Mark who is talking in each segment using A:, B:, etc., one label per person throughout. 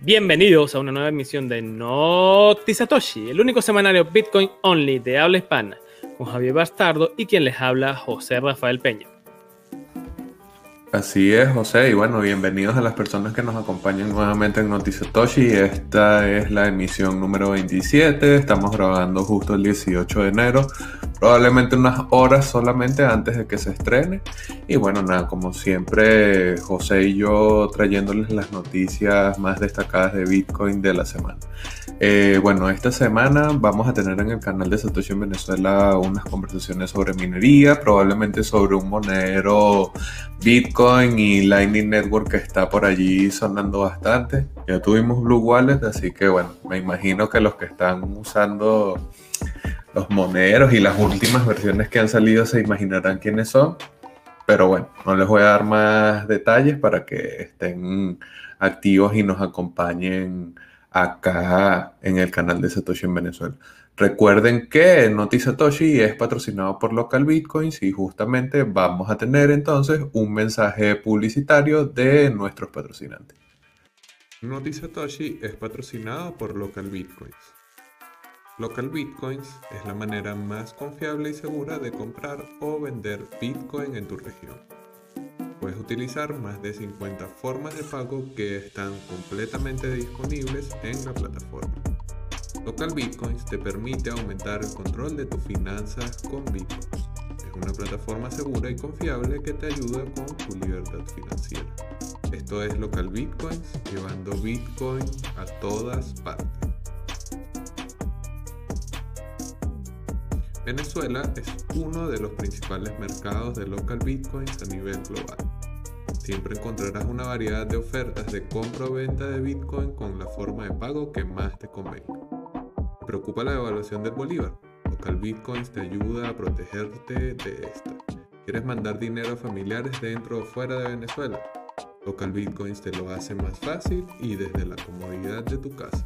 A: Bienvenidos a una nueva emisión de Noti Satoshi, el único semanario Bitcoin Only de habla hispana, con Javier Bastardo y quien les habla José Rafael Peña.
B: Así es, José, y bueno, bienvenidos a las personas que nos acompañan nuevamente en Satoshi. Esta es la emisión número 27, estamos grabando justo el 18 de enero, probablemente unas horas solamente antes de que se estrene. Y bueno, nada, como siempre, José y yo trayéndoles las noticias más destacadas de Bitcoin de la semana. Eh, bueno, esta semana vamos a tener en el canal de Satoshi en Venezuela unas conversaciones sobre minería, probablemente sobre un monedero Bitcoin y Lightning Network que está por allí sonando bastante. Ya tuvimos Blue Wallet, así que bueno, me imagino que los que están usando los monederos y las últimas versiones que han salido se imaginarán quiénes son. Pero bueno, no les voy a dar más detalles para que estén activos y nos acompañen acá en el canal de Satoshi en Venezuela. Recuerden que Noti Satoshi es patrocinado por Local Bitcoins y justamente vamos a tener entonces un mensaje publicitario de nuestros patrocinantes. Noti Satoshi es patrocinado por Local Bitcoins. Local Bitcoins es la manera más confiable y segura de comprar o vender Bitcoin en tu región. Puedes utilizar más de 50 formas de pago que están completamente disponibles en la plataforma. Local Bitcoins te permite aumentar el control de tus finanzas con Bitcoins. Es una plataforma segura y confiable que te ayuda con tu libertad financiera. Esto es Local Bitcoins, llevando Bitcoin a todas partes. Venezuela es uno de los principales mercados de local bitcoins a nivel global. Siempre encontrarás una variedad de ofertas de compra o venta de bitcoin con la forma de pago que más te convenga. ¿Te preocupa la devaluación del bolívar? Local Bitcoins te ayuda a protegerte de esta. ¿Quieres mandar dinero a familiares dentro o fuera de Venezuela? Local Bitcoins te lo hace más fácil y desde la comodidad de tu casa.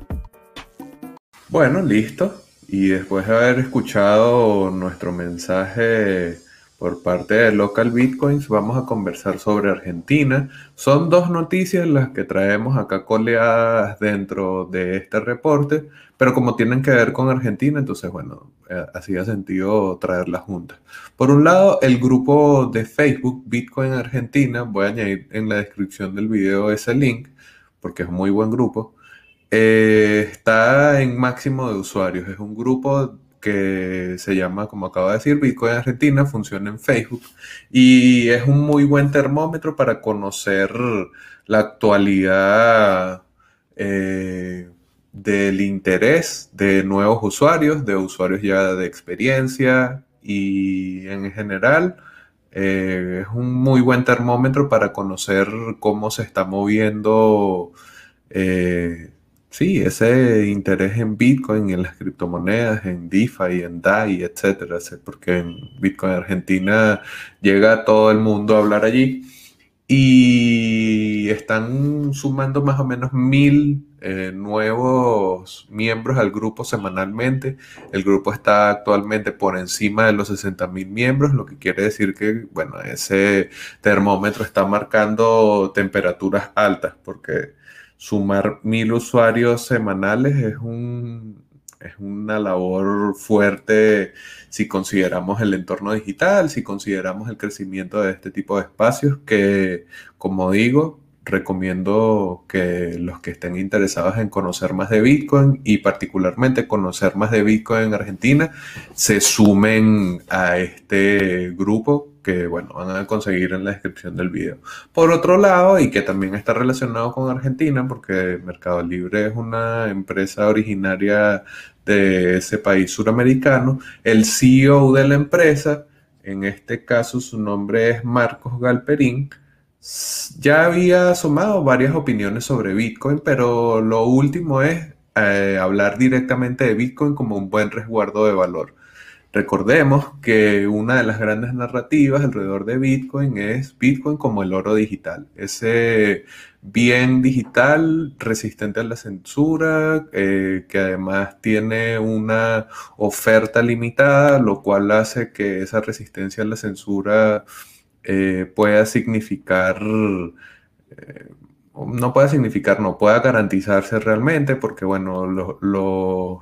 B: Bueno, listo. Y después de haber escuchado nuestro mensaje por parte de Local Bitcoins, vamos a conversar sobre Argentina. Son dos noticias las que traemos acá coleadas dentro de este reporte, pero como tienen que ver con Argentina, entonces, bueno, eh, hacía sentido traerlas juntas. Por un lado, el grupo de Facebook Bitcoin Argentina, voy a añadir en la descripción del video ese link, porque es muy buen grupo. Eh, está en máximo de usuarios. Es un grupo que se llama, como acabo de decir, Bitcoin Argentina, funciona en Facebook. Y es un muy buen termómetro para conocer la actualidad eh, del interés de nuevos usuarios, de usuarios ya de experiencia. Y en general eh, es un muy buen termómetro para conocer cómo se está moviendo Sí, ese interés en Bitcoin, en las criptomonedas, en DeFi, en DAI, etcétera, porque en Bitcoin Argentina llega todo el mundo a hablar allí y están sumando más o menos mil eh, nuevos miembros al grupo semanalmente. El grupo está actualmente por encima de los 60 mil miembros, lo que quiere decir que, bueno, ese termómetro está marcando temperaturas altas porque sumar mil usuarios semanales es, un, es una labor fuerte si consideramos el entorno digital, si consideramos el crecimiento de este tipo de espacios que, como digo, recomiendo que los que estén interesados en conocer más de Bitcoin y particularmente conocer más de Bitcoin en Argentina se sumen a este grupo que bueno, van a conseguir en la descripción del video. Por otro lado, y que también está relacionado con Argentina, porque Mercado Libre es una empresa originaria de ese país suramericano, el CEO de la empresa, en este caso su nombre es Marcos Galperín, ya había sumado varias opiniones sobre Bitcoin, pero lo último es eh, hablar directamente de Bitcoin como un buen resguardo de valor. Recordemos que una de las grandes narrativas alrededor de Bitcoin es Bitcoin como el oro digital, ese bien digital resistente a la censura, eh, que además tiene una oferta limitada, lo cual hace que esa resistencia a la censura eh, pueda significar eh, no puede significar, no pueda garantizarse realmente, porque bueno, los,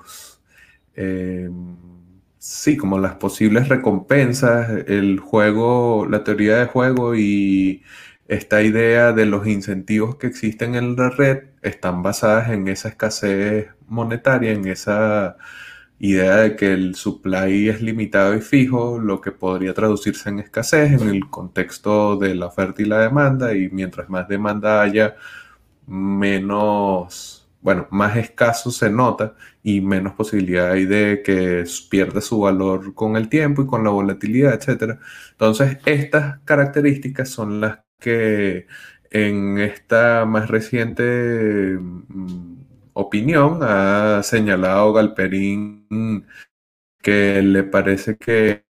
B: sí, como las posibles recompensas, el juego, la teoría de juego y esta idea de los incentivos que existen en la red están basadas en esa escasez monetaria, en esa idea de que el supply es limitado y fijo, lo que podría traducirse en escasez en el contexto de la oferta y la demanda, y mientras más demanda haya, menos, bueno, más escaso se nota y menos posibilidad hay de que pierda su valor con el tiempo y con la volatilidad, etc. Entonces, estas características son las que en esta más reciente mm, opinión ha señalado Galperín que le parece que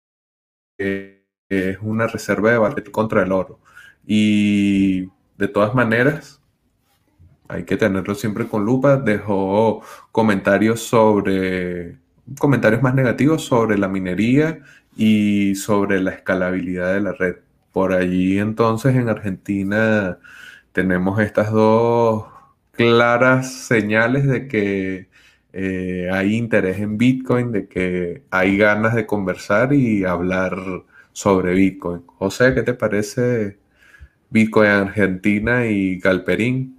B: es una reserva de valor contra el oro. Y de todas maneras, hay que tenerlo siempre con lupa. Dejó comentarios sobre, comentarios más negativos sobre la minería y sobre la escalabilidad de la red. Por allí entonces en Argentina tenemos estas dos claras señales de que eh, hay interés en Bitcoin, de que hay ganas de conversar y hablar sobre Bitcoin. José, ¿qué te parece Bitcoin Argentina y Galperín?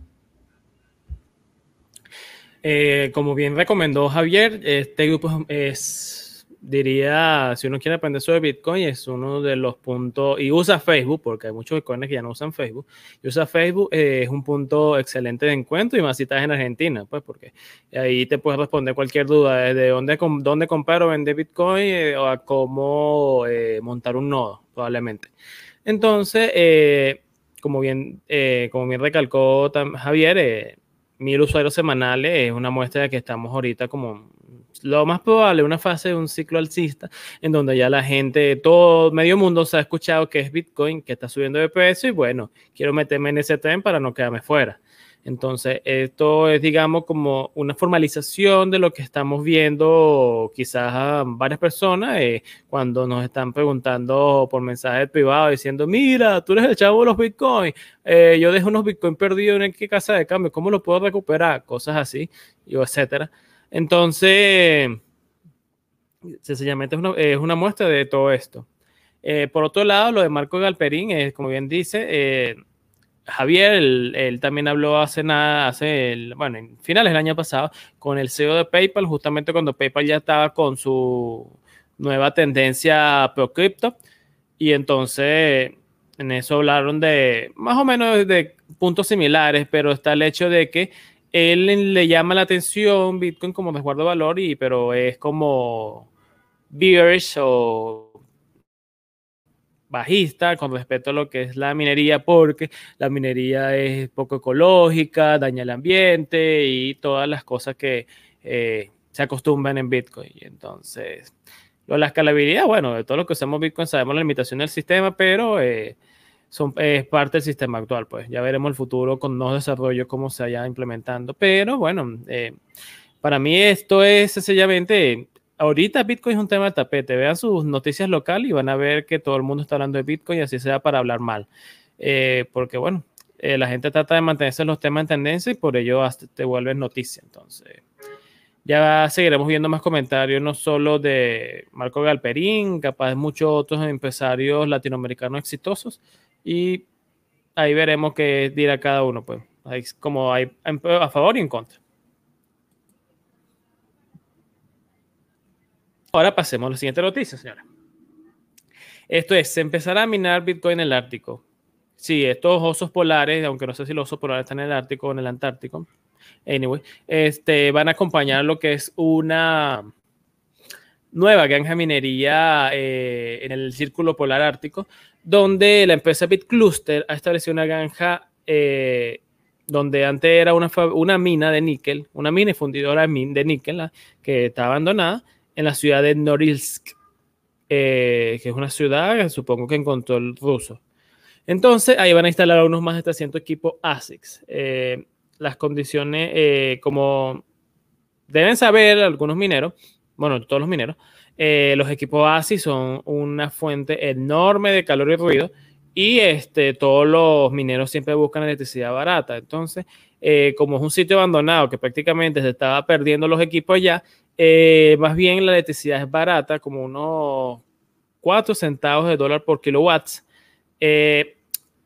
A: Eh, como bien recomendó Javier, este grupo es diría, si uno quiere aprender sobre Bitcoin, es uno de los puntos, y usa Facebook, porque hay muchos bitcoins que ya no usan Facebook, y usa Facebook, eh, es un punto excelente de encuentro, y más si estás en Argentina, pues, porque ahí te puedes responder cualquier duda, desde dónde, dónde comprar o vender Bitcoin, eh, o a cómo montar un nodo, probablemente. Entonces, como, bien, como bien recalcó Javier, mil usuarios semanales es una muestra de que estamos ahorita como lo más probable una fase de un ciclo alcista en donde ya la gente, todo medio mundo se ha escuchado que es Bitcoin, que está subiendo de precio y bueno, quiero meterme en ese tren para no quedarme fuera. Entonces, esto es, digamos, como una formalización de lo que estamos viendo quizás a varias personas eh, cuando nos están preguntando por mensajes privados diciendo, mira, tú eres el chavo de los bitcoins, eh, yo dejo unos bitcoins perdidos en qué casa de cambio, ¿cómo lo puedo recuperar? Cosas así, y etcétera. Entonces, sencillamente es una, es una muestra de todo esto. Eh, por otro lado, lo de Marco Galperín, es, como bien dice, eh, Javier, él, también habló hace nada, hace, el, bueno, en finales del año pasado, con el CEO de PayPal, justamente cuando PayPal ya estaba con su nueva tendencia pro cripto. Y entonces, en eso hablaron de más o menos de puntos similares, pero está el hecho de que él le llama la atención Bitcoin como resguardo de valor, y, pero es como bearish o bajista con respecto a lo que es la minería, porque la minería es poco ecológica, daña el ambiente y todas las cosas que eh, se acostumbran en Bitcoin. Entonces, lo de la escalabilidad, bueno, de todo lo que usamos Bitcoin sabemos la limitación del sistema, pero eh, son, es parte del sistema actual, pues ya veremos el futuro con nuevos desarrollos, cómo se vaya implementando. Pero bueno, eh, para mí esto es sencillamente, ahorita Bitcoin es un tema de tapete. Vean sus noticias locales y van a ver que todo el mundo está hablando de Bitcoin y así sea para hablar mal. Eh, porque bueno, eh, la gente trata de mantenerse en los temas en tendencia y por ello hasta te vuelven noticia. Entonces, ya seguiremos viendo más comentarios, no solo de Marco Galperín, capaz de muchos otros empresarios latinoamericanos exitosos, y ahí veremos qué dirá cada uno, pues, como hay a favor y en contra. Ahora pasemos a la siguiente noticia, señora. Esto es, se empezará a minar Bitcoin en el Ártico. Sí, estos osos polares, aunque no sé si los osos polares están en el Ártico o en el Antártico, anyway, este, van a acompañar lo que es una nueva granja minería eh, en el Círculo Polar Ártico, donde la empresa BitCluster ha establecido una granja eh, donde antes era una, una, mina de níquel, una mina fundidora de níquel que está abandonada en la ciudad de Norilsk, eh, que es una ciudad que supongo que encontró el ruso. Entonces, ahí van a instalar unos más de 300 equipos ASICs. Eh, las condiciones, como deben saber algunos mineros, bueno, todos los mineros, eh, los equipos ASI son una fuente enorme de calor y ruido y este, todos los mineros siempre buscan electricidad barata. Entonces, eh, como es un sitio abandonado que prácticamente se estaba perdiendo los equipos ya, eh, más bien la electricidad es barata, como unos 4 centavos de dólar por kilowatts. Eh,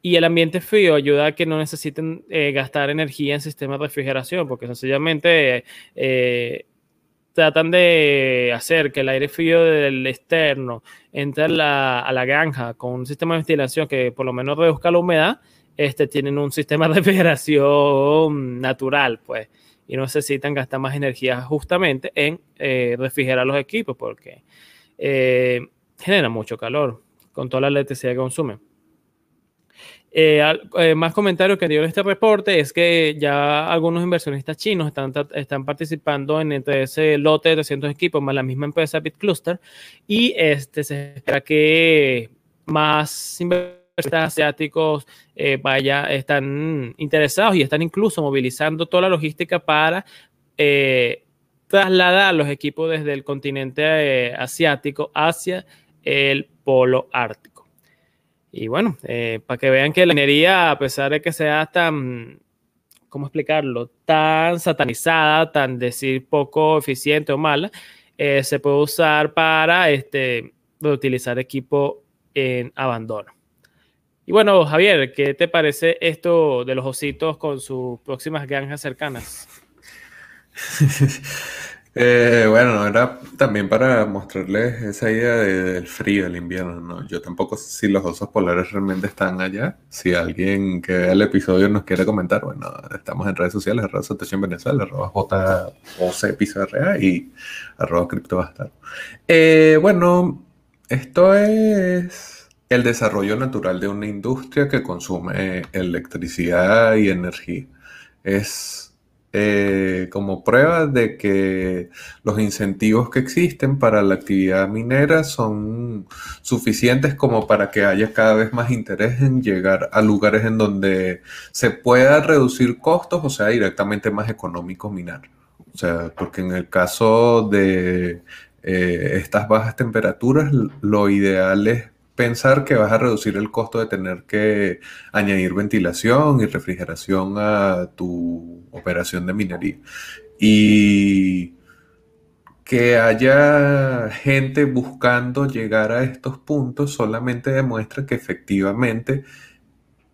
A: y el ambiente frío ayuda a que no necesiten gastar energía en sistemas de refrigeración, porque sencillamente tratan de hacer que el aire frío del externo entre a la, granja con un sistema de ventilación que por lo menos reduzca la humedad, este, tienen un sistema de refrigeración natural, pues, y no necesitan gastar más energía justamente en eh, refrigerar los equipos porque eh, genera mucho calor con toda la electricidad que consumen. Eh, más comentarios que dio este reporte es que ya algunos inversionistas chinos están, están participando en ese lote de 300 equipos más la misma empresa BitCluster y este, se espera que más inversionistas asiáticos eh, vaya, están interesados y están incluso movilizando toda la logística para trasladar los equipos desde el continente asiático hacia el polo ártico. Y bueno, eh, para que vean que la minería, a pesar de que sea tan, ¿cómo explicarlo? Tan satanizada, tan decir poco eficiente o mala, eh, se puede usar para este, utilizar equipo en abandono. Y bueno, Javier, ¿qué te parece esto de los ositos con sus próximas granjas cercanas?
B: Eh, bueno, era también para mostrarles esa idea del frío del invierno, ¿no? Yo tampoco sé si los osos polares realmente están allá. Si alguien que vea el episodio nos quiere comentar, bueno, estamos en redes sociales, arroba en Venezuela, arroba JOC y arroba criptobastar. Eh, bueno, esto es el desarrollo natural de una industria que consume electricidad y energía. Es eh, como prueba de que los incentivos que existen para la actividad minera son suficientes como para que haya cada vez más interés en llegar a lugares en donde se pueda reducir costos o sea directamente más económico minar. O sea, porque en el caso de eh, estas bajas temperaturas, lo ideal es pensar que vas a reducir el costo de tener que añadir ventilación y refrigeración a tu operación de minería. Y que haya gente buscando llegar a estos puntos solamente demuestra que efectivamente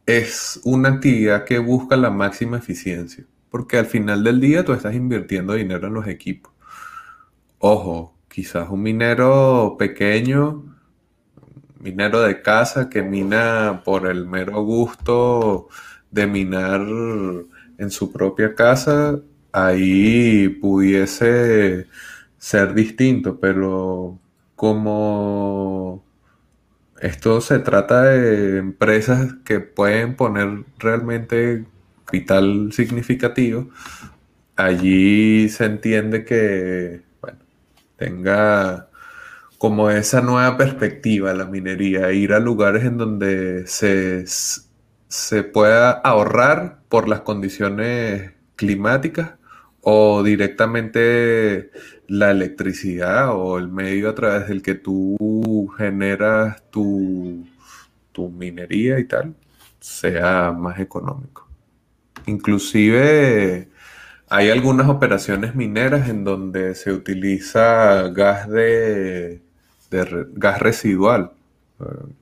B: es una actividad que busca la máxima eficiencia, porque al final del día tú estás invirtiendo dinero en los equipos. Ojo, quizás un minero pequeño minero de casa que mina por el mero gusto de minar en su propia casa, ahí pudiese ser distinto, pero como esto se trata de empresas que pueden poner realmente capital significativo, allí se entiende que bueno, tenga como esa nueva perspectiva la minería, ir a lugares en donde se, se pueda ahorrar por las condiciones climáticas o directamente la electricidad o el medio a través del que tú generas tu, tu minería y tal sea más económico. Inclusive hay algunas operaciones mineras en donde se utiliza gas de de gas residual,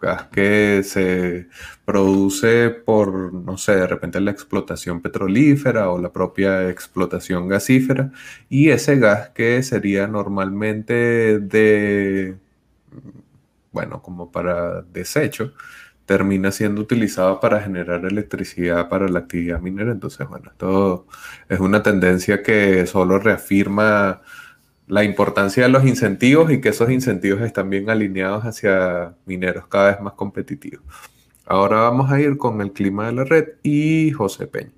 B: gas que se produce por, no sé, de repente la explotación petrolífera o la propia explotación gasífera, y ese gas que sería normalmente de, bueno, como para desecho, termina siendo utilizado para generar electricidad para la actividad minera. Entonces, bueno, esto es una tendencia que solo reafirma la importancia de los incentivos y que esos incentivos están bien alineados hacia mineros cada vez más competitivos. Ahora vamos a ir con el clima de la red y José Peña.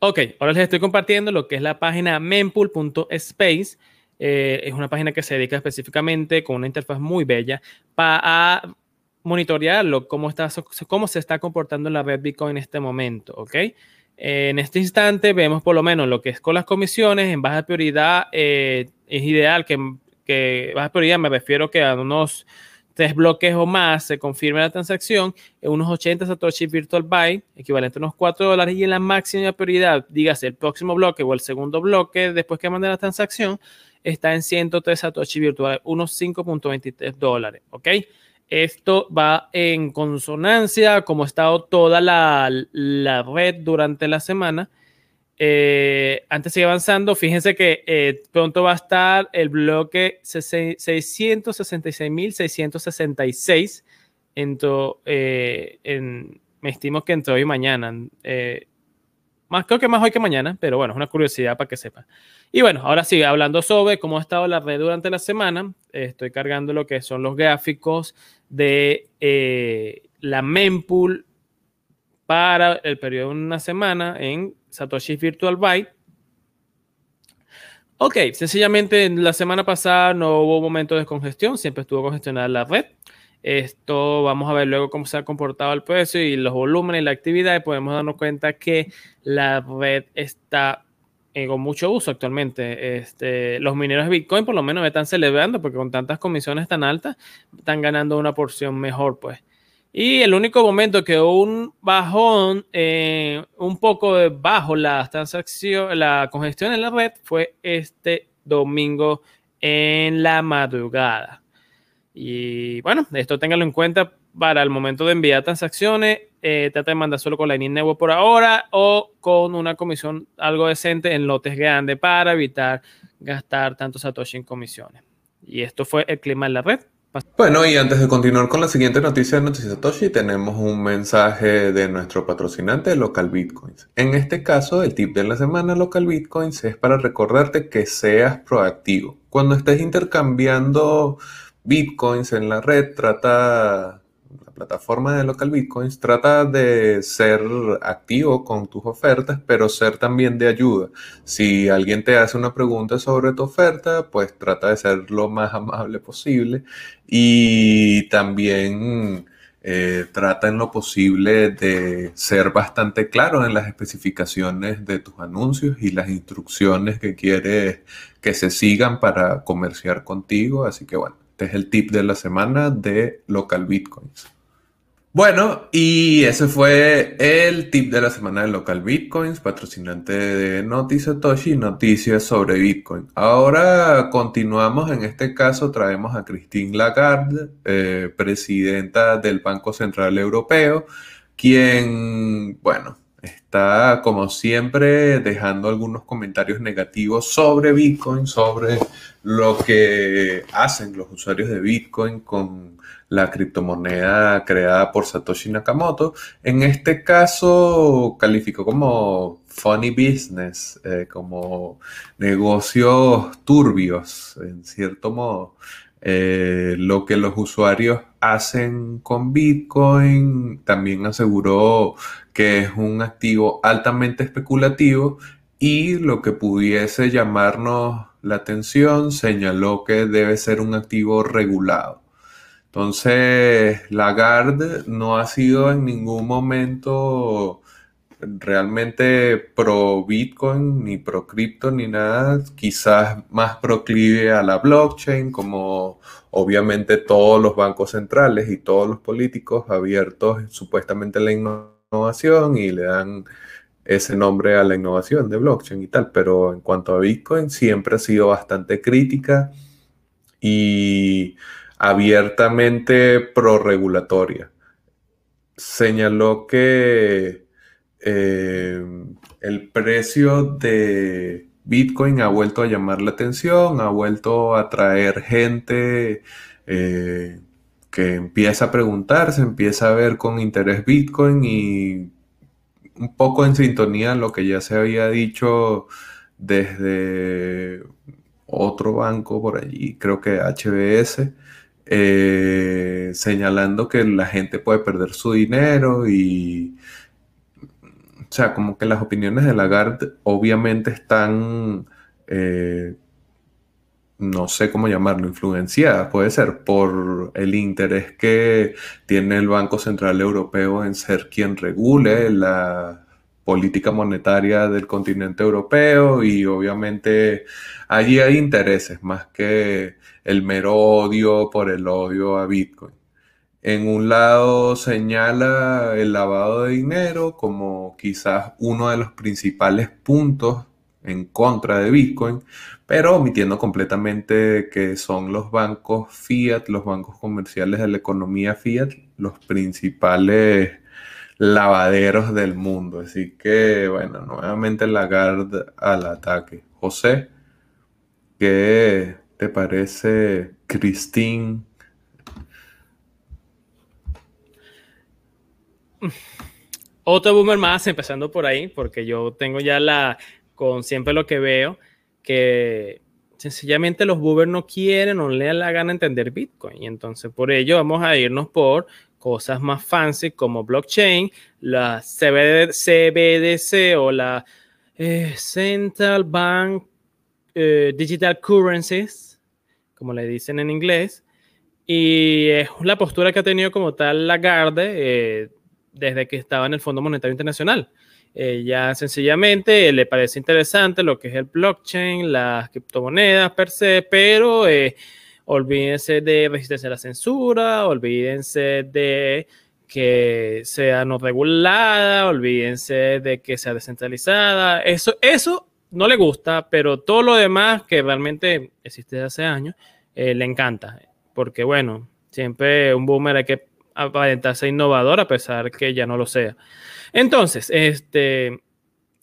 A: Ok, ahora les estoy compartiendo lo que es la página mempool.space. Eh, es una página que se dedica específicamente con una interfaz muy bella para monitorearlo, cómo, está, cómo se está comportando la red Bitcoin en este momento. Ok, en este instante vemos por lo menos lo que es con las comisiones en baja prioridad. Eh, es ideal que, que baja prioridad me refiero que a unos tres bloques o más se confirme la transacción, en unos 80 Satoshi Virtual Byte, equivalente a unos 4 dólares, y en la máxima prioridad, dígase el próximo bloque o el segundo bloque después que mande la transacción, está en 103 Satoshi Virtual, unos 5.23 dólares, ¿ok? Esto va en consonancia, como ha estado toda la, la red durante la semana. Eh, antes sigue avanzando, fíjense que eh, pronto va a estar el bloque 666.666 en, eh, me estimo que entre hoy y mañana. Eh, más, creo que más hoy que mañana, pero bueno, es una curiosidad para que sepan. Y bueno, ahora sí, hablando sobre cómo ha estado la red durante la semana, estoy cargando lo que son los gráficos de eh, la mempool para el periodo de una semana en Satoshi Virtual Byte. Ok, sencillamente en la semana pasada no hubo momento de congestión, siempre estuvo congestionada la red. Esto vamos a ver luego cómo se ha comportado el precio y los volúmenes y la actividad y podemos darnos cuenta que la red está eh, con mucho uso actualmente. Este, los mineros de Bitcoin por lo menos están celebrando porque con tantas comisiones tan altas están ganando una porción mejor pues. Y el único momento que un bajón, eh, un poco bajo la transacción, la congestión en la red fue este domingo en la madrugada. Y bueno, esto téngalo en cuenta para el momento de enviar transacciones. Eh, trata de mandar solo con Lightning Network por ahora o con una comisión algo decente en lotes grandes para evitar gastar tanto Satoshi en comisiones. Y esto fue el clima en la red.
B: Bueno, y antes de continuar con la siguiente noticia de Noticias Satoshi, tenemos un mensaje de nuestro patrocinante Local Bitcoins. En este caso, el tip de la semana Local Bitcoins es para recordarte que seas proactivo. Cuando estés intercambiando bitcoins en la red, trata, plataforma de local bitcoins, trata de ser activo con tus ofertas, pero ser también de ayuda. Si alguien te hace una pregunta sobre tu oferta, pues trata de ser lo más amable posible y también... Eh, trata en lo posible de ser bastante claro en las especificaciones de tus anuncios y las instrucciones que quieres que se sigan para comerciar contigo. Así que bueno, este es el tip de la semana de Local Bitcoins. Bueno, y ese fue el tip de la semana de Local Bitcoins, patrocinante de Noti Satoshi, noticias sobre Bitcoin. Ahora continuamos, en este caso traemos a Christine Lagarde, eh, presidenta del Banco Central Europeo, quien, bueno, está como siempre dejando algunos comentarios negativos sobre Bitcoin, sobre lo que hacen los usuarios de Bitcoin con la criptomoneda creada por Satoshi Nakamoto. En este caso calificó como funny business, eh, como negocios turbios, en cierto modo. Eh, lo que los usuarios hacen con Bitcoin. También aseguró que es un activo altamente especulativo y lo que pudiese llamarnos la atención señaló que debe ser un activo regulado. Entonces, Lagarde no ha sido en ningún momento realmente pro Bitcoin, ni pro cripto, ni nada. Quizás más proclive a la blockchain, como obviamente todos los bancos centrales y todos los políticos abiertos supuestamente a la innovación y le dan ese nombre a la innovación de blockchain y tal, pero en cuanto a Bitcoin siempre ha sido bastante crítica y abiertamente pro-regulatoria. Señaló que eh, el precio de Bitcoin ha vuelto a llamar la atención, ha vuelto a atraer gente eh, que empieza a preguntarse, empieza a ver con interés Bitcoin y un poco en sintonía lo que ya se había dicho desde otro banco por allí, creo que HBS, eh, señalando que la gente puede perder su dinero y, o sea, como que las opiniones de Lagarde obviamente están, eh, no sé cómo llamarlo, influenciadas, puede ser, por el interés que tiene el Banco Central Europeo en ser quien regule la política monetaria del continente europeo y obviamente allí hay intereses más que el mero odio por el odio a Bitcoin. En un lado señala el lavado de dinero como quizás uno de los principales puntos en contra de Bitcoin, pero omitiendo completamente que son los bancos fiat, los bancos comerciales de la economía fiat, los principales lavaderos del mundo. Así que, bueno, nuevamente Lagarde al ataque. José, ¿qué te parece Christine?
A: Otro boomer más, empezando por ahí, porque yo tengo ya la, con siempre lo que veo, que sencillamente los boomers no quieren o le dan la gana entender Bitcoin. Y entonces por ello vamos a irnos por cosas más fancy como blockchain, la CBDC o la eh, Central Bank eh, Digital Currencies, como le dicen en inglés. Y es la postura que ha tenido como tal Lagarde eh, desde que estaba en el Fondo Monetario Internacional. ya sencillamente le parece interesante lo que es el blockchain, las criptomonedas per se, pero olvídense de resistencia a la censura, olvídense de que sea no regulada, olvídense de que sea descentralizada. Eso, eso no le gusta, pero todo lo demás que realmente existe desde hace años, eh, le encanta. Porque bueno, siempre un boomer hay que aparentarse innovador a pesar que ya no lo sea. Entonces, este,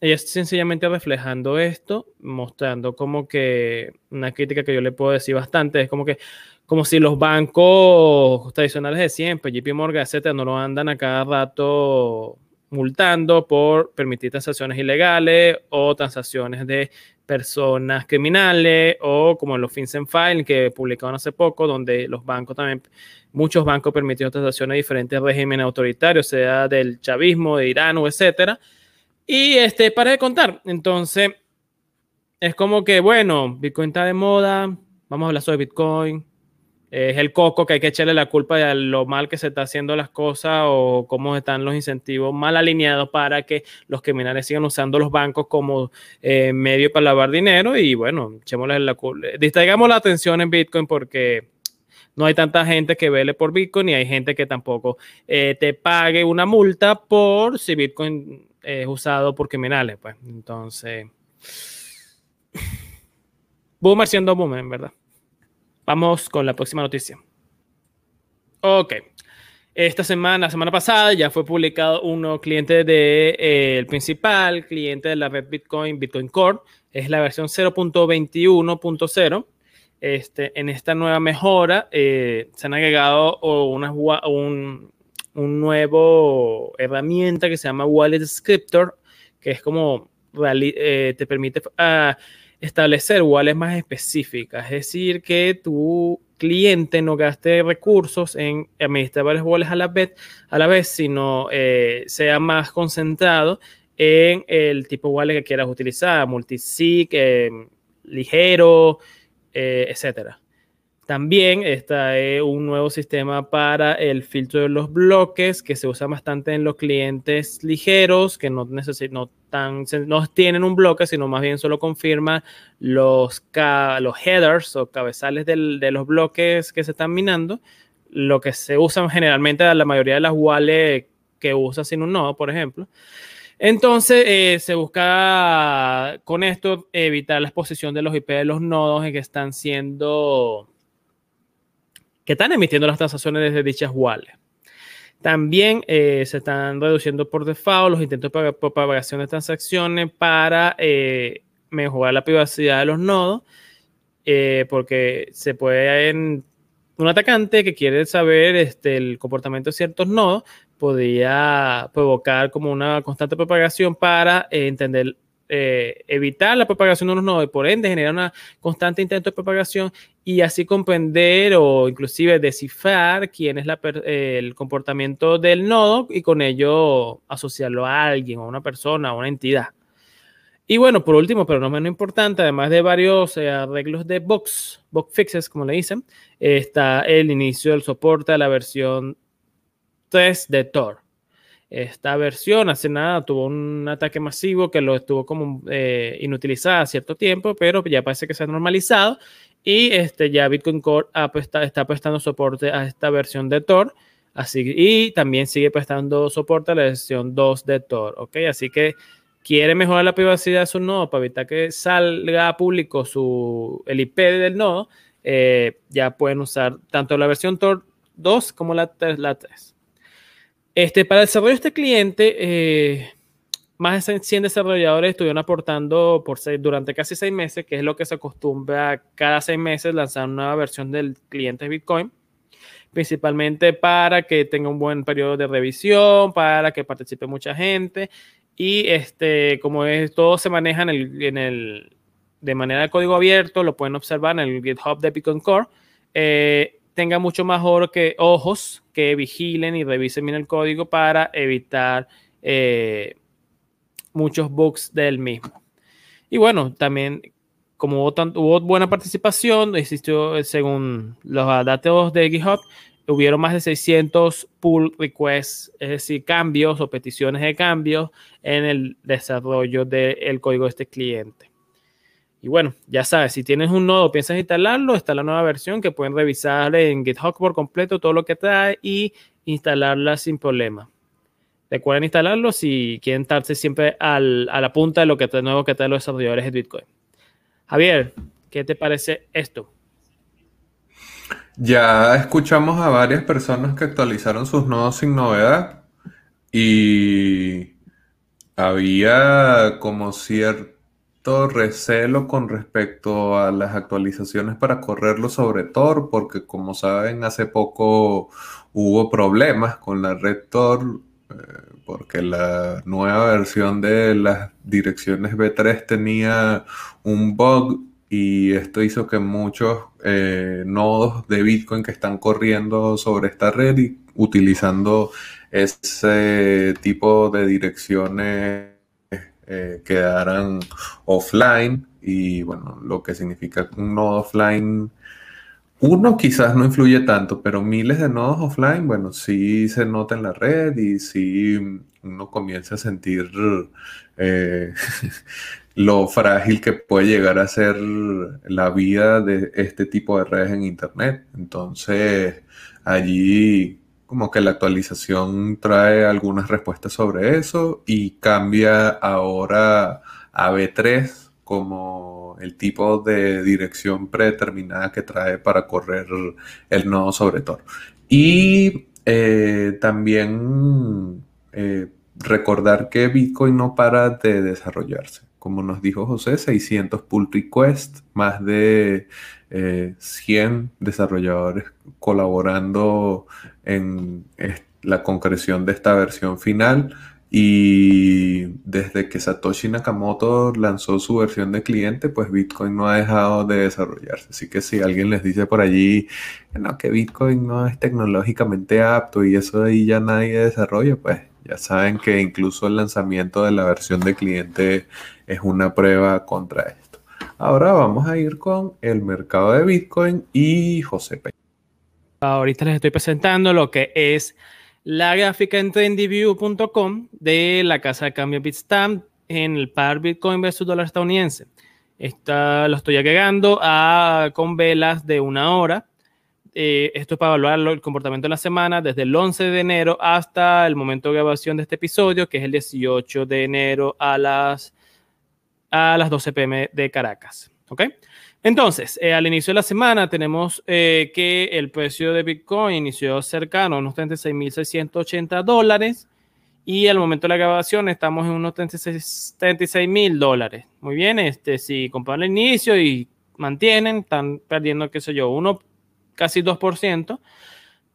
A: ella es sencillamente reflejando esto, mostrando como que una crítica que yo le puedo decir bastante es como que como si los bancos tradicionales de siempre, JP Morgan, etcétera, no lo andan a cada rato multando por permitir transacciones ilegales o transacciones de personas criminales o como los FinCEN File que publicaron hace poco, donde los bancos también, muchos bancos permitieron transacciones de diferentes regímenes autoritarios, sea del chavismo, de Irán o etcétera, y este, para de contar. Entonces, es como que, bueno, Bitcoin está de moda, vamos a hablar sobre Bitcoin. Es el coco que hay que echarle la culpa de lo mal que se está haciendo las cosas o cómo están los incentivos mal alineados para que los criminales sigan usando los bancos como eh, medio para lavar dinero. Y bueno, echémosle la culpa. Distraigamos la atención en Bitcoin porque no hay tanta gente que vele por Bitcoin y hay gente que tampoco eh, te pague una multa por si Bitcoin es usado por criminales, pues. Entonces, boomer siendo boomer, en verdad. Vamos con la próxima noticia. Ok. Esta semana, la semana pasada, ya fue publicado un nuevo cliente de, eh, el principal cliente de la red Bitcoin, Bitcoin Core. Es la versión 0.21.0. Este, en esta nueva mejora eh, se han agregado unas, un, un nuevo herramienta que se llama Wallet Scriptor, que es como eh, te permite ah, establecer wallets más específicas, es decir, que tu cliente no gaste recursos en administrar varios wallets a la vez, a la vez sino eh, sea más concentrado en el tipo de wallet que quieras utilizar, multisig, eh, ligero, etcétera. También está eh, un nuevo sistema para el filtro de los bloques que se usa bastante en los clientes ligeros que no, no, tan, no tienen un bloque, sino más bien solo confirma los, los headers o cabezales de los bloques que se están minando. Lo que se usa generalmente la mayoría de las wallets que usa sin un nodo, por ejemplo. Entonces, eh, se busca con esto evitar la exposición de los IP de los nodos que están siendo que están emitiendo las transacciones desde dichas wallets. También eh, se están reduciendo por default los intentos de propagación de transacciones para eh, mejorar la privacidad de los nodos, eh, porque se puede, un atacante que quiere saber este, el comportamiento de ciertos nodos, podría provocar como una constante propagación para entender evitar la propagación de unos nodos y por ende generar una constante intento de propagación y así comprender o inclusive descifrar quién es el comportamiento del nodo y con ello asociarlo a alguien, a una persona, a una entidad. Y bueno, por último, pero no menos importante, además de varios eh, arreglos de box, box fixes, como le dicen, está el inicio del soporte a la versión 3 de Tor. esta versión. Hace nada tuvo un ataque masivo que lo estuvo como eh, inutilizada cierto tiempo, pero ya parece que se ha normalizado y este, ya Bitcoin Core está prestando soporte a esta versión de Tor. Así, y también sigue prestando soporte a la versión 2 de Tor. ¿ok? Así que quiere mejorar la privacidad de su nodo para evitar que salga a público su, el IP del nodo, eh, ya pueden usar tanto la versión Tor 2 como la, la 3. Este, para el desarrollo de este cliente, eh, más de 100 desarrolladores estuvieron aportando por durante casi seis meses, que es lo que se acostumbra cada seis meses lanzar una nueva versión del cliente Bitcoin, principalmente para que tenga un buen periodo de revisión, para que participe mucha gente. Y este, como es, todo se maneja en el, en el, de manera de código abierto, lo pueden observar en el GitHub de Bitcoin Core. Eh, tenga mucho más que ojos que vigilen y revisen bien el código para evitar eh, muchos bugs del mismo. Y bueno, también como hubo, buena participación, existió, según los datos de GitHub, hubieron más de 600 pull requests, es decir, cambios o peticiones de cambios en el desarrollo del código de este cliente. Y bueno, ya sabes, si tienes un nodo, piensas instalarlo, está la nueva versión que pueden revisar en GitHub por completo todo lo que trae y instalarla sin problema. Recuerden instalarlo si quieren estarse siempre a la punta de lo que nuevo que traen los desarrolladores de Bitcoin. Javier, ¿qué te parece esto?
B: Ya escuchamos a varias personas que actualizaron sus nodos sin novedad y había como cierto recelo con respecto a las actualizaciones para correrlo sobre Tor, porque como saben, hace poco hubo problemas con la red Tor porque la nueva versión de las direcciones B3 tenía un bug y esto hizo que muchos eh, nodos de Bitcoin que están corriendo sobre esta red y utilizando ese tipo de direcciones eh, quedaran offline. Y bueno, lo que significa un nodo offline uno quizás no influye tanto, pero miles de nodos offline, bueno, sí se nota en la red y sí uno comienza a sentir eh, lo frágil que puede llegar a ser la vida de este tipo de redes en Internet. Entonces, allí como que la actualización trae algunas respuestas sobre eso y cambia ahora a B3 como el tipo de dirección predeterminada que trae para correr el nodo sobre Tor. Y eh, también eh, recordar que Bitcoin no para de desarrollarse. Como nos dijo José, 600 pull requests, más de 100 eh, desarrolladores colaborando en la concreción de esta versión final y desde que Satoshi Nakamoto lanzó su versión de cliente, pues Bitcoin no ha dejado de desarrollarse. Así que si alguien les dice por allí no, que Bitcoin no es tecnológicamente apto y eso ahí ya nadie desarrolla, pues ya saben que incluso el lanzamiento de la versión de cliente es una prueba contra esto. Ahora vamos a ir con el mercado de Bitcoin y José Peña.
A: Ahorita les estoy presentando lo que es la gráfica en trendyview.com de la casa de cambio Bitstamp en el par Bitcoin versus dólar estadounidense. Esta lo estoy agregando con velas de una hora. Eh, esto es para evaluar el comportamiento de la semana desde el 11 de enero hasta el momento de grabación de este episodio, que es el 18 de enero a las, a las 12 pm de Caracas. ¿Ok? Entonces, eh, al inicio de la semana tenemos eh, que el precio de Bitcoin inició cercano a unos 36.680 dólares y al momento de la grabación estamos en unos 36.000 dólares. Muy bien, este, si compran el inicio y mantienen, están perdiendo, qué sé yo, uno, casi 2%.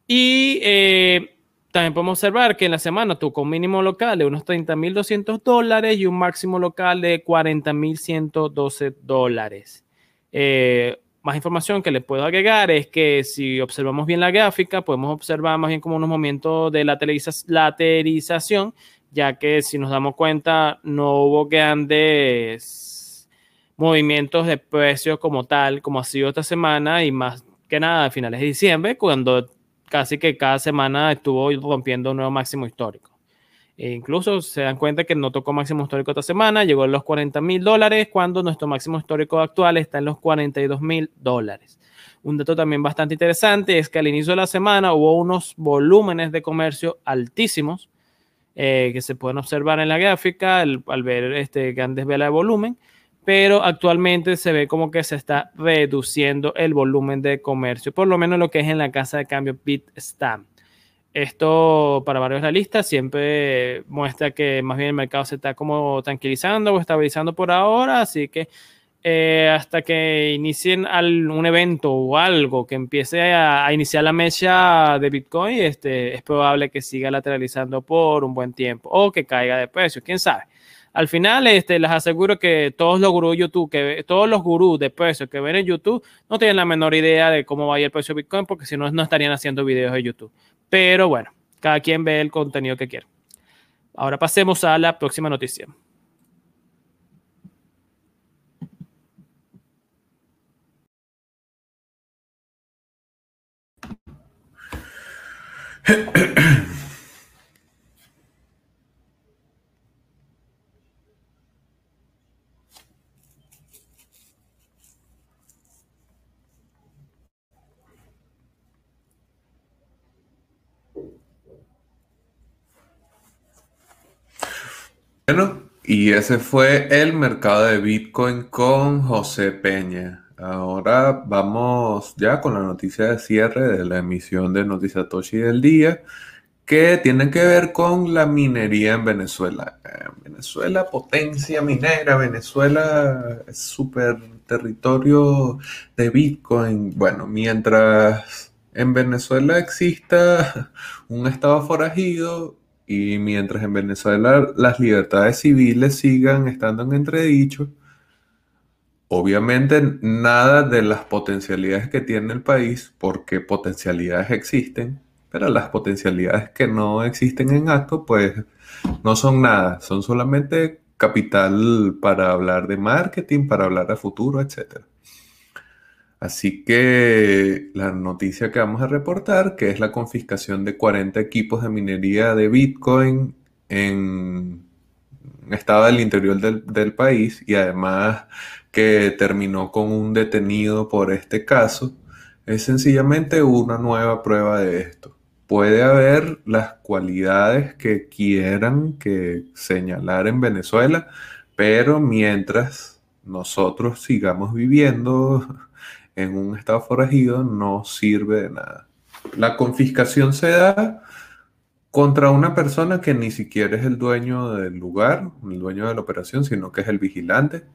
A: Y eh, también podemos observar que en la semana tuvo un mínimo local de unos 30.200 dólares y un máximo local de 40.112 dólares. Eh, más información que les puedo agregar es que si observamos bien la gráfica, podemos observar más bien como unos momentos de lateralización, ya que si nos damos cuenta, no hubo grandes movimientos de precios como tal, como ha sido esta semana y más que nada a finales de diciembre, cuando casi que cada semana estuvo rompiendo un nuevo máximo histórico. E incluso se dan cuenta que no tocó máximo histórico esta semana, llegó a los 40 mil dólares, cuando nuestro máximo histórico actual está en los 42 mil dólares. Un dato también bastante interesante es que al inicio de la semana hubo unos volúmenes de comercio altísimos eh, que se pueden observar en la gráfica al, ver este grandes velas de volumen, pero actualmente se ve como que se está reduciendo el volumen de comercio, por lo menos lo que es en la casa de cambio Bitstamp. Esto para varios analistas siempre muestra que más bien el mercado se está como tranquilizando o estabilizando por ahora, así que eh, hasta que inicien un evento o algo que empiece a, iniciar la mecha de Bitcoin, este, es probable que siga lateralizando por un buen tiempo o que caiga de precio, quién sabe. Al final, este, les aseguro que todos los gurús YouTube, que todos los gurús de precios que ven en YouTube no tienen la menor idea de cómo va a ir el precio de Bitcoin, porque si no, no estarían haciendo videos de YouTube. Pero bueno, cada quien ve el contenido que quiere. Ahora pasemos a la próxima noticia.
B: Bueno, y ese fue el mercado de Bitcoin con José Peña. Ahora vamos ya con la noticia de cierre de la emisión de Noticias Toshi del día, que tiene que ver con la minería en Venezuela. Eh, Venezuela, potencia minera, Venezuela es súper territorio de Bitcoin. Bueno, mientras en Venezuela exista un estado forajido, y mientras en Venezuela las libertades civiles sigan estando en entredicho, obviamente nada de las potencialidades que tiene el país, porque potencialidades existen, pero las potencialidades que no existen en acto, pues no son nada, son solamente capital para hablar de marketing, para hablar de futuro, etc. Así que la noticia que vamos a reportar, que es la confiscación de 40 equipos de minería de Bitcoin en estado del interior del, país y además que terminó con un detenido por este caso, es sencillamente una nueva prueba de esto. Puede haber las cualidades que quieran que señalar en Venezuela, pero mientras nosotros sigamos viviendo en un estado forajido no sirve de nada. La confiscación se da contra una persona que ni siquiera es el dueño del lugar, el dueño de la operación, sino que es el vigilante.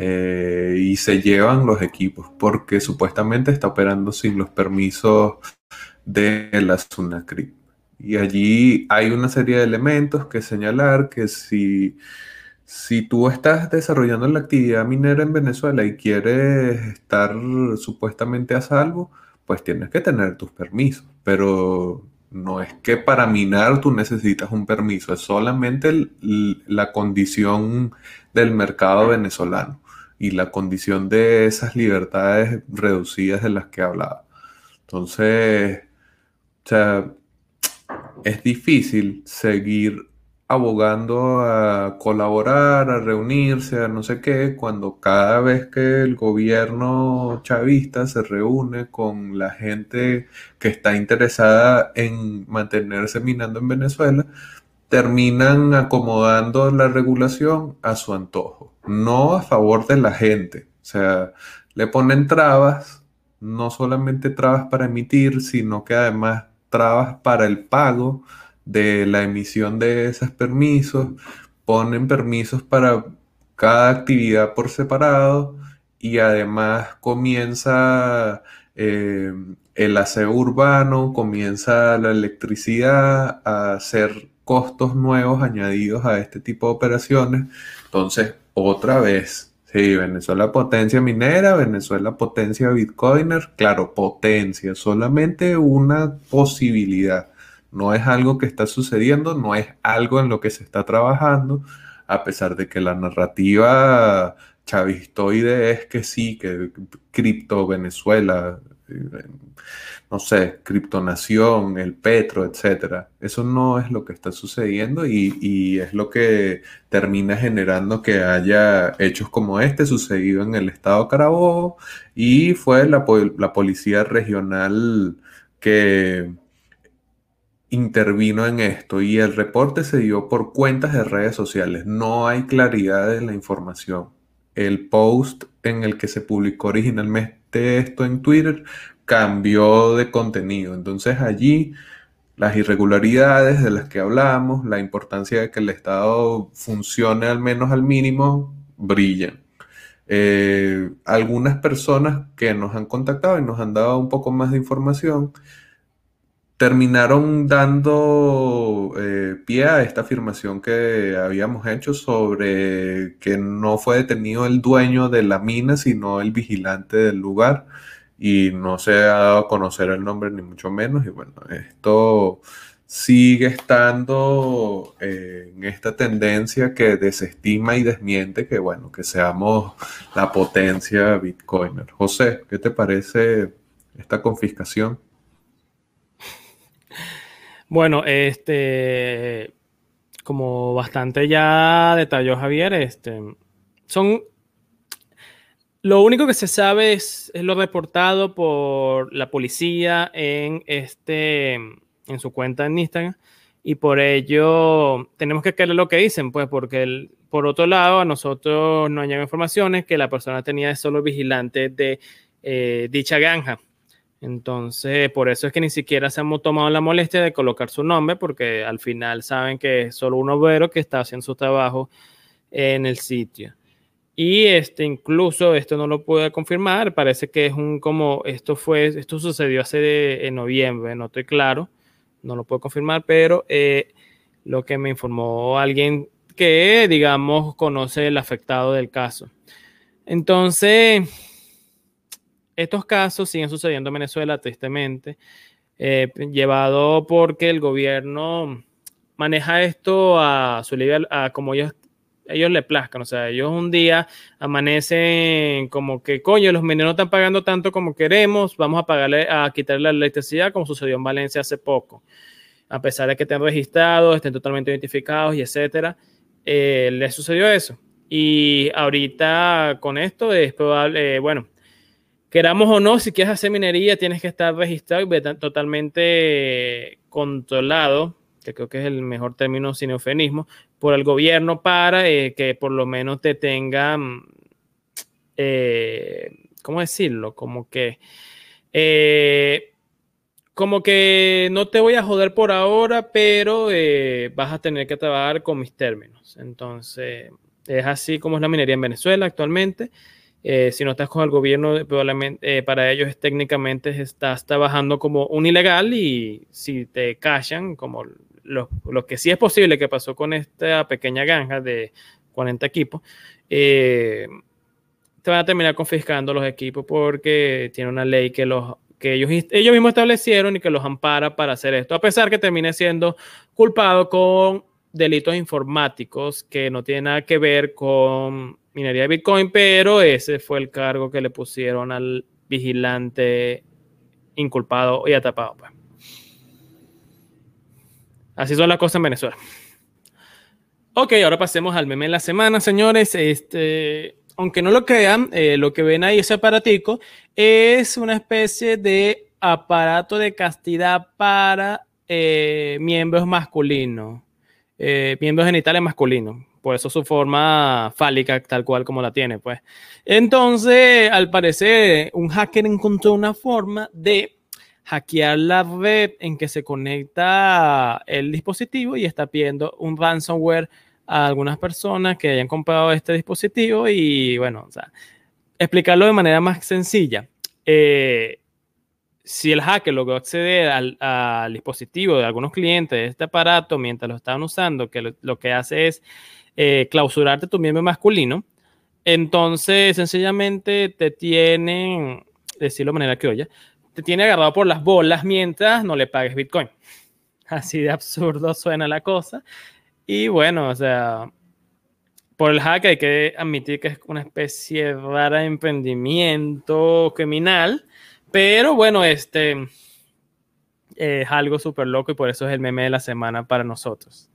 B: Eh, y se llevan los equipos porque supuestamente está operando sin los permisos de la SUNACRIP. Y allí hay una serie de elementos que señalar que si si tú estás desarrollando la actividad minera en Venezuela y quieres estar supuestamente a salvo, pues tienes que tener tus permisos. Pero no es que para minar tú necesitas un permiso, es solamente la condición del mercado venezolano y la condición de esas libertades reducidas de las que hablaba. Entonces, o sea, es difícil seguir abogando a colaborar, a reunirse, a no sé qué, cuando cada vez que el gobierno chavista se reúne con la gente que está interesada en mantenerse minando en Venezuela, terminan acomodando la regulación a su antojo, no a favor de la gente. O sea, le ponen trabas, no solamente trabas para emitir, sino que además trabas para el pago de la emisión de esos permisos, ponen permisos para cada actividad por separado y además comienza eh, el aseo urbano, comienza la electricidad a hacer costos nuevos añadidos a este tipo de operaciones. Entonces, otra vez, sí, Venezuela potencia minera, Venezuela potencia bitcoiner, claro, potencia, solamente una posibilidad no es algo que está sucediendo, no es algo en lo que se está trabajando, a pesar de que la narrativa chavistoide es que sí, que cripto Venezuela no sé, Criptonación, el Petro, etcétera. Eso no es lo que está sucediendo y, es lo que termina generando que haya hechos como este sucedido en el estado Carabobo y fue la, la policía regional que intervino en esto y el reporte se dio por cuentas de redes sociales. No hay claridad en la información. El post en el que se publicó originalmente esto en Twitter cambió de contenido. Entonces allí las irregularidades de las que hablamos, la importancia de que el Estado funcione al menos al mínimo, brillan. Eh, algunas personas que nos han contactado y nos han dado un poco más de información terminaron dando eh, pie a esta afirmación que habíamos hecho sobre que no fue detenido el dueño de la mina, sino el vigilante del lugar. Y no se ha dado a conocer el nombre, ni mucho menos. Y bueno, esto sigue estando eh, en esta tendencia que desestima y desmiente que, bueno, que seamos la potencia bitcoiner. José, ¿qué te parece esta confiscación?
A: Bueno, este, como bastante ya detalló Javier, este, son, lo único que se sabe es, lo reportado por la policía en este, en su cuenta en Instagram y por ello tenemos que creer lo que dicen, pues porque por otro lado a nosotros nos llegan informaciones que la persona tenía solo vigilante de eh, dicha granja. Entonces, por eso es que ni siquiera se han tomado la molestia de colocar su nombre, porque al final saben que es solo un obrero que está haciendo su trabajo en el sitio. Y este, incluso esto no lo pude confirmar, parece que es un como, esto fue, esto sucedió hace en noviembre, no estoy claro, no lo puedo confirmar, pero eh, lo que me informó alguien que, digamos, conoce el afectado del caso. Entonces, estos casos siguen sucediendo en Venezuela, tristemente, eh, llevado porque el gobierno maneja esto a su nivel, a como ellos, ellos le plazcan. O sea, ellos un día amanecen como que, coño, los mineros están pagando tanto como queremos, vamos a pagarle, a quitarle la electricidad, como sucedió en Valencia hace poco. A pesar de que estén registrados, estén totalmente identificados y etcétera, eh, les sucedió eso. Y ahorita con esto es probable, eh, bueno, queramos o no, si quieres hacer minería, tienes que estar registrado y totalmente controlado, que creo que es el mejor término sin eufemismo, por el gobierno para eh, que por lo menos te tengan, eh, ¿cómo decirlo? Como que, eh, como que no te voy a joder por ahora, pero vas a tener que trabajar con mis términos. Entonces, es así como es la minería en Venezuela actualmente. Eh, si no estás con el gobierno, probablemente eh, para ellos técnicamente estás trabajando como un ilegal y si te callan, como lo, que sí es posible que pasó con esta pequeña granja de 40 equipos, eh, te van a terminar confiscando los equipos porque tiene una ley que los que ellos, ellos mismos establecieron y que los ampara para hacer esto, a pesar que termine siendo culpado con delitos informáticos que no tienen nada que ver con minería de Bitcoin, pero ese fue el cargo que le pusieron al vigilante inculpado y atapado. Pues. Así son las cosas en Venezuela. Ok, ahora pasemos al meme de la semana, señores. Este, aunque no lo crean, eh, lo que ven ahí, ese aparatico, es una especie de aparato de castidad para eh, miembros masculinos, eh, miembros genitales masculinos por eso su forma fálica tal cual como la tiene, pues. Entonces, al parecer, un hacker encontró una forma de hackear la red en que se conecta el dispositivo y está pidiendo un ransomware a algunas personas que hayan comprado este dispositivo y bueno, o sea, explicarlo de manera más sencilla. Eh, si el hacker logró acceder al, dispositivo de algunos clientes de este aparato mientras lo estaban usando, que lo que hace es eh, clausurarte tu miembro masculino, entonces sencillamente te tienen, decirlo de manera que oye, te tiene agarrado por las bolas mientras no le pagues Bitcoin. Así de absurdo suena la cosa. Y bueno, o sea, por el hack hay que admitir que es una especie de rara emprendimiento criminal, Pero bueno, este es algo súper loco y por eso es el meme de la semana para nosotros.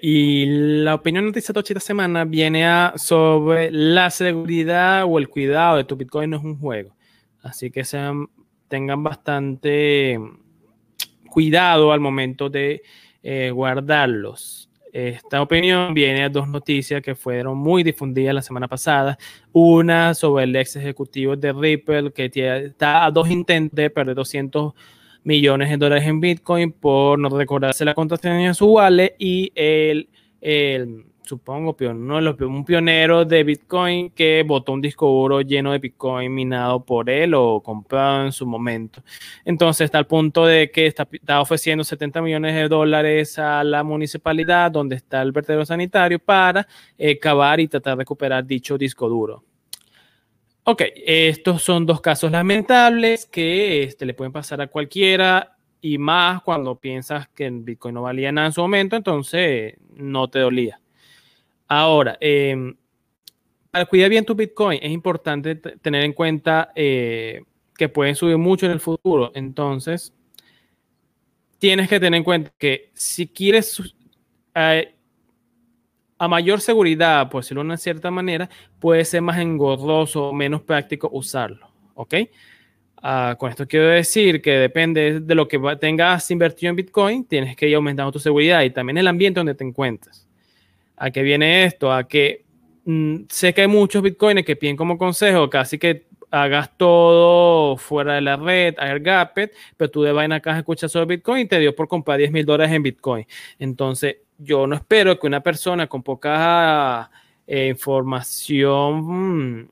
A: Y la opinión de esta semana viene sobre la seguridad o el cuidado de tu Bitcoin no es un juego. Así que sean, tengan bastante cuidado al momento de eh, guardarlos. Esta opinión viene a dos noticias que fueron muy difundidas la semana pasada. Una sobre el ex ejecutivo de Ripple que está a dos intentos de perder 200 millones de dólares en Bitcoin por no recordarse la contraseña de su wallet y el, el supongo, un pionero de Bitcoin que botó un disco duro lleno de Bitcoin minado por él o comprado en su momento. Entonces está al punto de que está, ofreciendo 70 millones de dólares a la municipalidad donde está el vertedero sanitario para eh, cavar y tratar de recuperar dicho disco duro. Ok, estos son dos casos lamentables que este, le pueden pasar a cualquiera y más cuando piensas que el Bitcoin no valía nada en su momento, entonces no te dolía. Ahora, em, para cuidar bien tu Bitcoin es importante tener en cuenta eh, que pueden subir mucho en el futuro. Entonces, tienes que tener en cuenta que si quieres eh, a mayor seguridad, por decirlo de una cierta manera, puede ser más engorroso o menos práctico usarlo. ¿Ok? Ah, con esto quiero decir que depende de lo que tengas invertido en Bitcoin, tienes que ir aumentando tu seguridad y también el ambiente donde te encuentres. ¿A qué viene esto? A que mm, sé que hay muchos Bitcoins que piden como consejo casi que hagas todo fuera de la red, AirGapped, pero tú de vaina acá escuchas sobre Bitcoin y te dio por comprar 10 mil dólares en Bitcoin. Entonces, yo no espero que una persona con poca eh, información mm,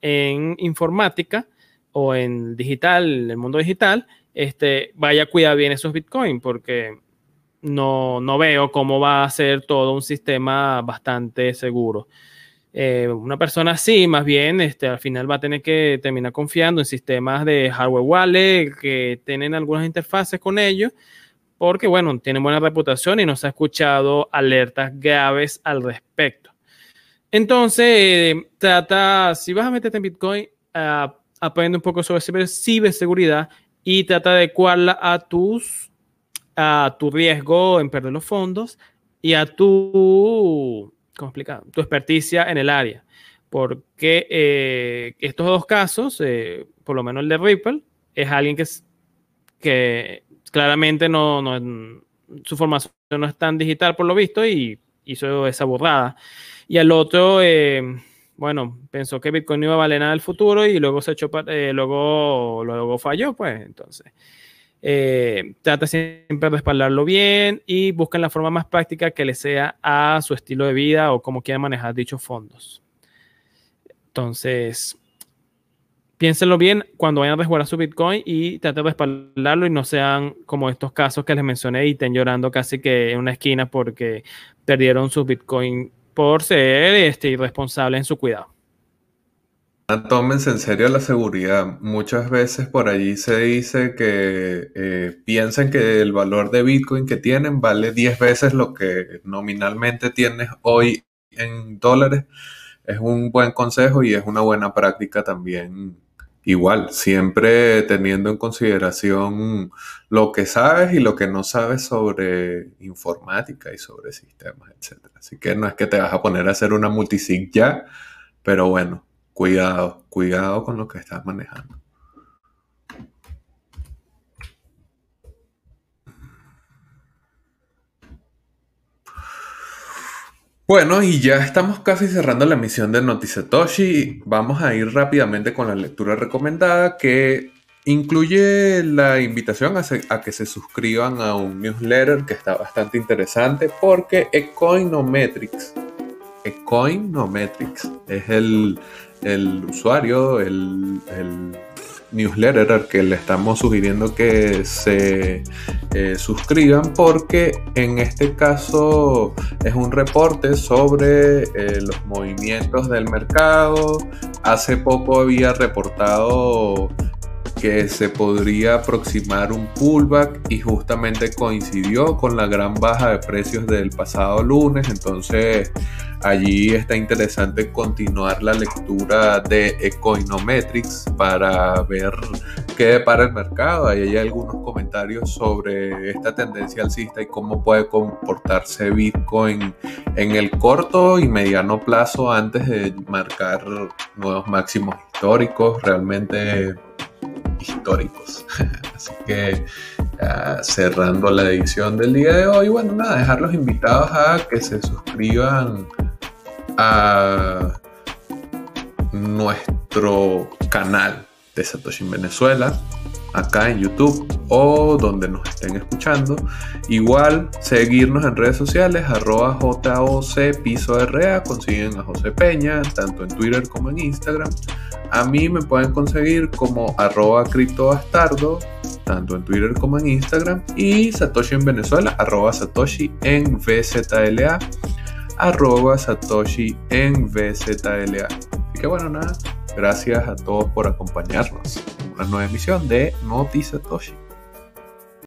A: en informática o en digital, en el mundo digital, este, vaya a cuidar bien esos Bitcoin, porque no, no veo cómo va a ser todo un sistema bastante seguro. Eh, una persona así, más bien, este, al final va a tener que terminar confiando en sistemas de hardware wallet que tienen algunas interfaces con ellos porque, bueno, tiene buena reputación y nos ha escuchado alertas graves al respecto. Entonces, trata, si vas a meterte en Bitcoin, aprende un poco sobre ciberseguridad y trata de adecuarla a tus a tu riesgo en perder los fondos y a tu, ¿cómo tu experticia en el área. Porque eh, estos dos casos, eh, por lo menos el de Ripple, es alguien que claramente no, su formación no es tan digital por lo visto y hizo esa borrada. Y al otro, eh, bueno, pensó que Bitcoin no iba a valer nada en el futuro y luego se echó, eh, luego, luego falló, pues entonces. Eh, trata siempre de respaldarlo bien y busca la forma más práctica que le sea a su estilo de vida o cómo quiera manejar dichos fondos. Entonces, piénsenlo bien cuando vayan a resguardar su Bitcoin y traten de respaldarlo y no sean como estos casos que les mencioné y estén llorando casi que en una esquina porque perdieron su Bitcoin por ser este, irresponsables en su cuidado.
B: Tómense en serio la seguridad. Muchas veces por allí se dice que eh, piensen que el valor de Bitcoin que tienen vale 10 veces lo que nominalmente tienes hoy en dólares. Es un buen consejo y es una buena práctica también Igual, siempre teniendo en consideración lo que sabes y lo que no sabes sobre informática y sobre sistemas, etc. Así que no es que te vas a poner a hacer una multisig ya, pero bueno, cuidado, cuidado con lo que estás manejando. Bueno, y ya estamos casi cerrando la emisión de Noticetoshi. Vamos a ir rápidamente con la lectura recomendada que incluye la invitación a, que se suscriban a un newsletter que está bastante interesante porque Ecoinometrics, Ecoinometrics es el, usuario, el newsletter que le estamos sugiriendo que se eh, suscriban porque en este caso es un reporte sobre eh, los movimientos del mercado. Hace poco había reportado que se podría aproximar un pullback y justamente coincidió con la gran baja de precios del pasado lunes, entonces allí está interesante continuar la lectura de Ecoinometrics para ver qué depara el mercado. Ahí hay algunos comentarios sobre esta tendencia alcista y cómo puede comportarse Bitcoin en el corto y mediano plazo antes de marcar nuevos máximos históricos. Realmente históricos. Así que cerrando la edición del día de hoy, bueno, nada, dejarlos invitados a que se suscriban a nuestro canal de Satoshi en Venezuela, acá en YouTube o donde nos estén escuchando. Igual seguirnos en redes sociales, arroba JOC Piso RA, consiguen a José Peña, tanto en Twitter como en Instagram. A mí me pueden conseguir como arroba criptobastardo, tanto en Twitter como en Instagram. Y Satoshi en Venezuela, arroba Satoshi en VZLA, arroba Satoshi en VZLA. Así que bueno, nada, gracias a todos por acompañarnos en una nueva emisión de Noti Satoshi.